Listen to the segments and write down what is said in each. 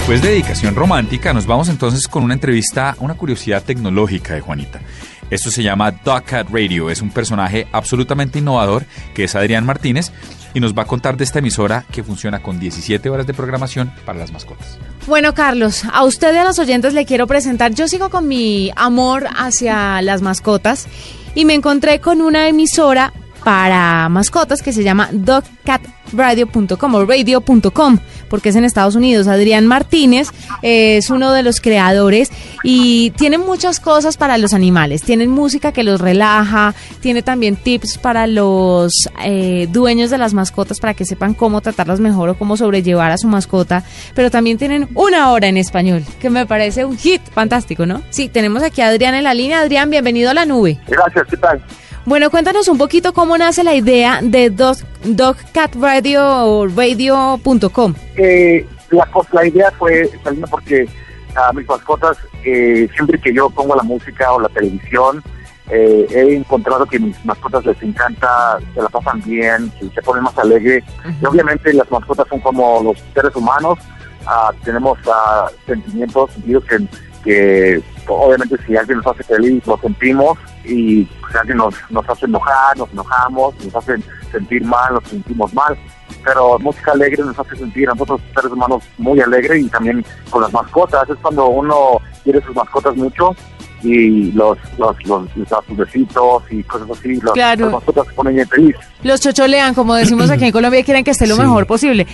después de dedicación romántica, nos vamos entonces con una entrevista, una curiosidad tecnológica de Juanita. Esto se llama Cat Radio. Es un personaje absolutamente innovador que es Adrián Martínez y nos va a contar de esta emisora que funciona con 17 horas de programación para las mascotas. Bueno, Carlos, a usted y a los oyentes le quiero presentar. Yo sigo con mi amor hacia las mascotas y me encontré con una emisora para mascotas que se llama dogcatradio.com o radio.com porque es en Estados Unidos. Adrián Martínez es uno de los creadores y tiene muchas cosas para los animales. Tienen música que los relaja, tiene también tips para los eh, dueños de las mascotas para que sepan cómo tratarlas mejor o cómo sobrellevar a su mascota, pero también tienen una hora en español, que me parece un hit fantástico, ¿no? Sí, tenemos aquí a Adrián en la línea. Adrián, bienvenido a la nube. Gracias, ¿qué tal? Bueno, cuéntanos un poquito cómo nace la idea de Dog, dogcatradio o radio.com. Eh, la, la idea fue saliendo porque a mis mascotas, eh, siempre que yo pongo la música o la televisión, eh, he encontrado que mis mascotas les encanta, se la pasan bien, se ponen más alegre. Y obviamente las mascotas son como los seres humanos, tenemos uh, sentimientos, sentidos que, que obviamente si alguien nos hace feliz, lo sentimos y si alguien nos, nos hace enojar, nos enojamos, nos hace sentir mal, nos sentimos mal. Pero música alegre nos hace sentir a nosotros seres humanos muy alegres y también con las mascotas. Es cuando uno quiere sus mascotas mucho y los los los, los besitos y cosas así, los, las mascotas se ponen bien feliz. Los chocholean, como decimos aquí en Colombia, quieren que esté lo mejor posible.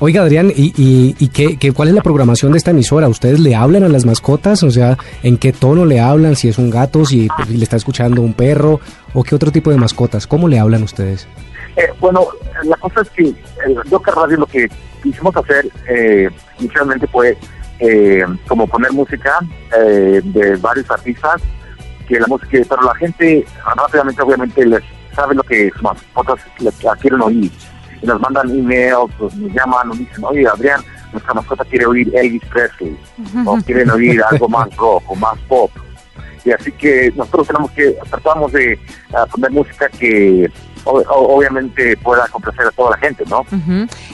Oiga, Adrián, ¿y, y, qué, cuál es la programación de esta emisora? ¿Ustedes le hablan a las mascotas? O sea, ¿en qué tono le hablan? Si es un gato, si, le está escuchando un perro, o qué otro tipo de mascotas. ¿Cómo le hablan ustedes? Eh, bueno, la cosa es que Doca Radio lo que quisimos hacer eh, inicialmente fue eh, como poner música eh, de varios artistas, que la música, pero la gente rápidamente obviamente les sabe lo que sus mascotas quieren oír nos mandan emails, pues, nos llaman, nos dicen, oye Adrián, nuestra mascota quiere oír Elvis Presley, o quieren oír algo más rock o más pop. Y así que nosotros tenemos que, tratamos de uh, poner música que obviamente pueda complacer a toda la gente, ¿no?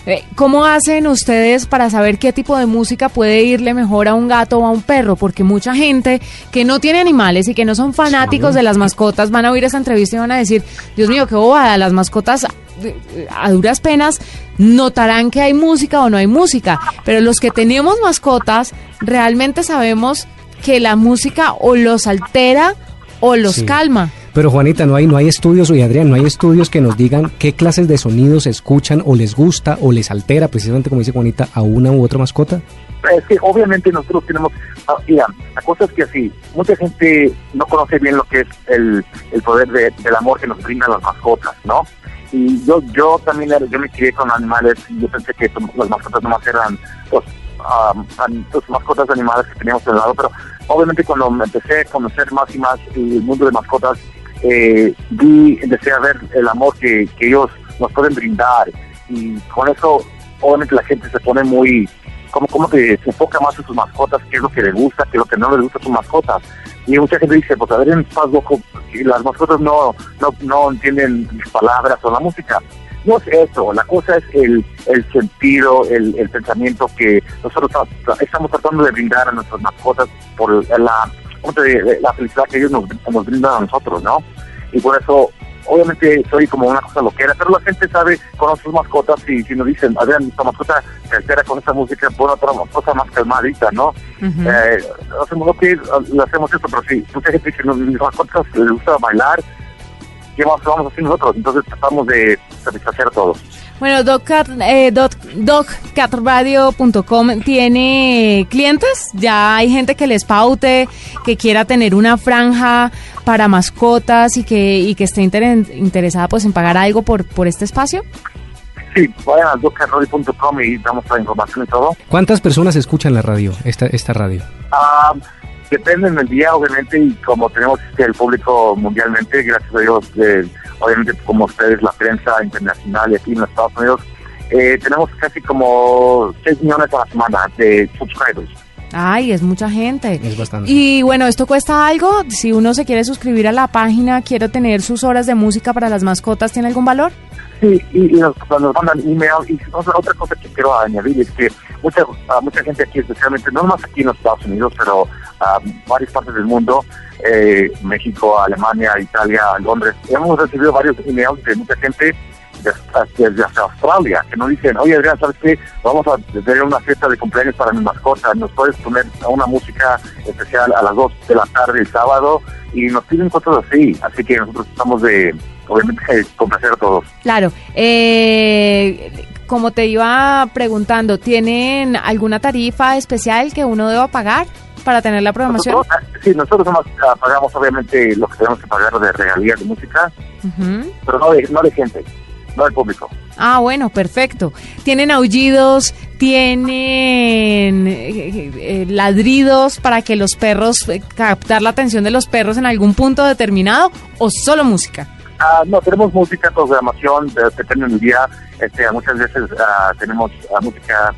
Eh, ¿Cómo hacen ustedes para saber qué tipo de música puede irle mejor a un gato o a un perro? Porque mucha gente que no tiene animales y que no son fanáticos de las mascotas van a oír esa entrevista y van a decir, Dios mío, qué bobada, las mascotas a duras penas notarán que hay música o no hay música, pero los que tenemos mascotas realmente sabemos que la música o los altera o los calma. Pero Juanita, no hay, no hay estudios, y Adrián, no hay estudios que nos digan qué clases de sonidos escuchan o les gusta o les altera, precisamente como dice Juanita, a una u otra mascota. Es que obviamente nosotros tenemos, ah, la cosa es que así, mucha gente no conoce bien lo que es el, el poder del amor que nos brindan las mascotas, ¿no? Y yo yo también yo me crié con animales yo pensé que las mascotas nomás eran pues, um, mascotas animales que teníamos en el lado, pero obviamente cuando empecé a conocer más y más el mundo de mascotas, eh, vi, empecé a ver el amor que, que ellos nos pueden brindar y con eso obviamente la gente se pone muy, como, como que se enfoca más en sus mascotas, qué es lo que le gusta, qué es lo que no le gusta a sus mascotas. Y mucha gente dice, pues a ver, en Paz las mascotas no, no, no entienden mis palabras o la música. No es eso, la cosa es el, el sentido, el, el pensamiento que nosotros estamos tratando de brindar a nuestras mascotas por la la felicidad que ellos nos, nos brindan a nosotros, ¿no? Y por eso, obviamente, soy como una cosa loquera, pero la gente sabe, con sus mascotas y si nos dicen, a ver, nuestra mascota se altera con esta música, pon otra cosa más calmadita, ¿no? eh, hacemos lo que hacemos esto, pero sí, mucha gente dice, mis mascotas les gusta bailar, ¿qué más vamos a hacer nosotros? Entonces tratamos de satisfacer a todos. Bueno, DocCat, eh, DocCatRadio.com tiene clientes. Ya hay gente que les paute, que quiera tener una franja para mascotas y que, y que esté interesada pues en pagar algo por, por este espacio. Sí, vayan a DocCatRadio.com y damos la información y todo. ¿Cuántas personas escuchan la radio, esta, esta radio? Ah depende del día, obviamente, y como tenemos el público mundialmente, gracias a Dios, obviamente como ustedes, la prensa internacional y aquí en los Estados Unidos, eh, tenemos casi como 6 millones a la semana de subscribers. Ay, es mucha gente. Es bastante. Y bueno, ¿esto cuesta algo? Si uno se quiere suscribir a la página, quiero tener sus horas de música para las mascotas, ¿tiene algún valor? Sí, y, y nos, nos, mandan email. Y otra cosa que quiero añadir es que mucha, uh, mucha gente aquí, especialmente, no más aquí en los Estados Unidos, pero uh, varias partes del mundo, eh, México, Alemania, Italia, Londres, hemos recibido varios emails de mucha gente desde, desde Australia, que nos dicen, oye Adrián, ¿sabes qué? Vamos a tener una fiesta de cumpleaños para mi mascota, ¿nos puedes poner una música especial a las 2 de la tarde el sábado? Y nos piden cosas así, así que nosotros estamos de, obviamente, complacer a todos. Claro, eh, como te iba preguntando, ¿tienen alguna tarifa especial que uno deba pagar? para tener la programación? Nosotros, sí, nosotros nomás, uh, pagamos obviamente lo que tenemos que pagar de regalías de música, uh -huh. pero no de, no de gente no al público. Ah, bueno, perfecto. ¿Tienen aullidos? ¿Tienen eh, eh, ladridos para que los perros, eh, captar la atención de los perros en algún punto determinado o solo música? Uh, no, tenemos música, programación, depende del día. Este, muchas veces uh, tenemos uh, música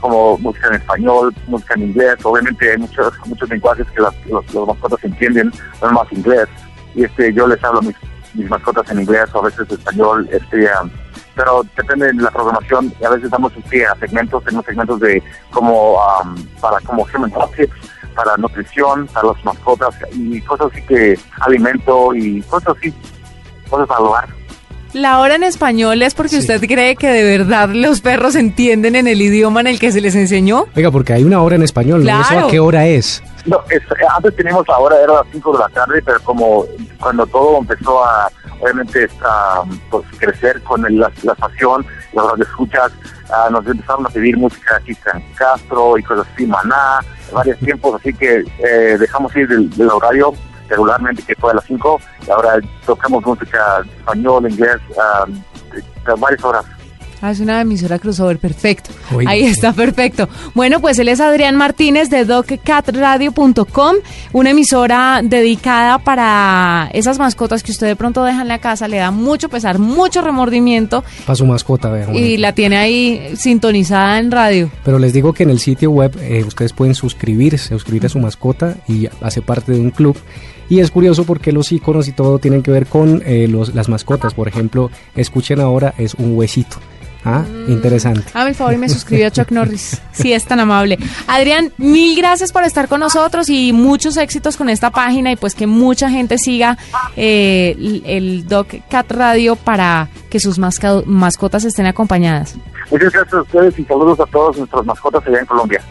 como música en español, música en inglés. Obviamente hay muchos, muchos lenguajes que los, los, los mascotas entienden, no más inglés. Y este, yo les hablo mis mis mascotas en inglés o a veces español, este, um, pero depende de la programación y a veces damos este, a segmentos, tenemos segmentos de como um, para como human tips, para nutrición, para las mascotas y cosas así que alimento y cosas así, cosas para el hogar. La hora en español es porque sí. usted cree que de verdad los perros entienden en el idioma en el que se les enseñó. Oiga, porque hay una hora en español, claro. ¿no? ¿Eso a qué hora es? No, es, antes teníamos la hora, era las 5 de la tarde, pero como cuando todo empezó a, obviamente, a pues, crecer con el, la, la pasión, las horas de escuchas, uh, nos empezaron a pedir música aquí en Castro y cosas así, Maná, varios tiempos, así que eh, dejamos ir del, del, horario regularmente que fue a las 5 y ahora tocamos música español, inglés, uh, varias horas. Ah, es una emisora crossover, perfecto. Oye, Ahí está, perfecto. Bueno, pues él es Adrián Martínez de doccatradio.com, una emisora dedicada para esas mascotas que usted de pronto deja en la casa, le da mucho pesar, mucho remordimiento. Para su mascota. Y la tiene ahí sintonizada en radio. Pero les digo que en el sitio web eh, ustedes pueden suscribirse, suscribir a su mascota y hace parte de un club. Y es curioso porque los iconos y todo tienen que ver con eh, los, las mascotas. Por ejemplo, escuchen ahora, es un huesito. Ah, mm. interesante. A mi favor y me suscribió a Chuck Norris. Sí, es tan amable. Adrián, mil gracias por estar con nosotros y muchos éxitos con esta página y pues que mucha gente siga eh, el Doc Cat Radio para que sus mascotas estén acompañadas. Muchas gracias a ustedes y saludos a todos nuestros mascotas allá en Colombia.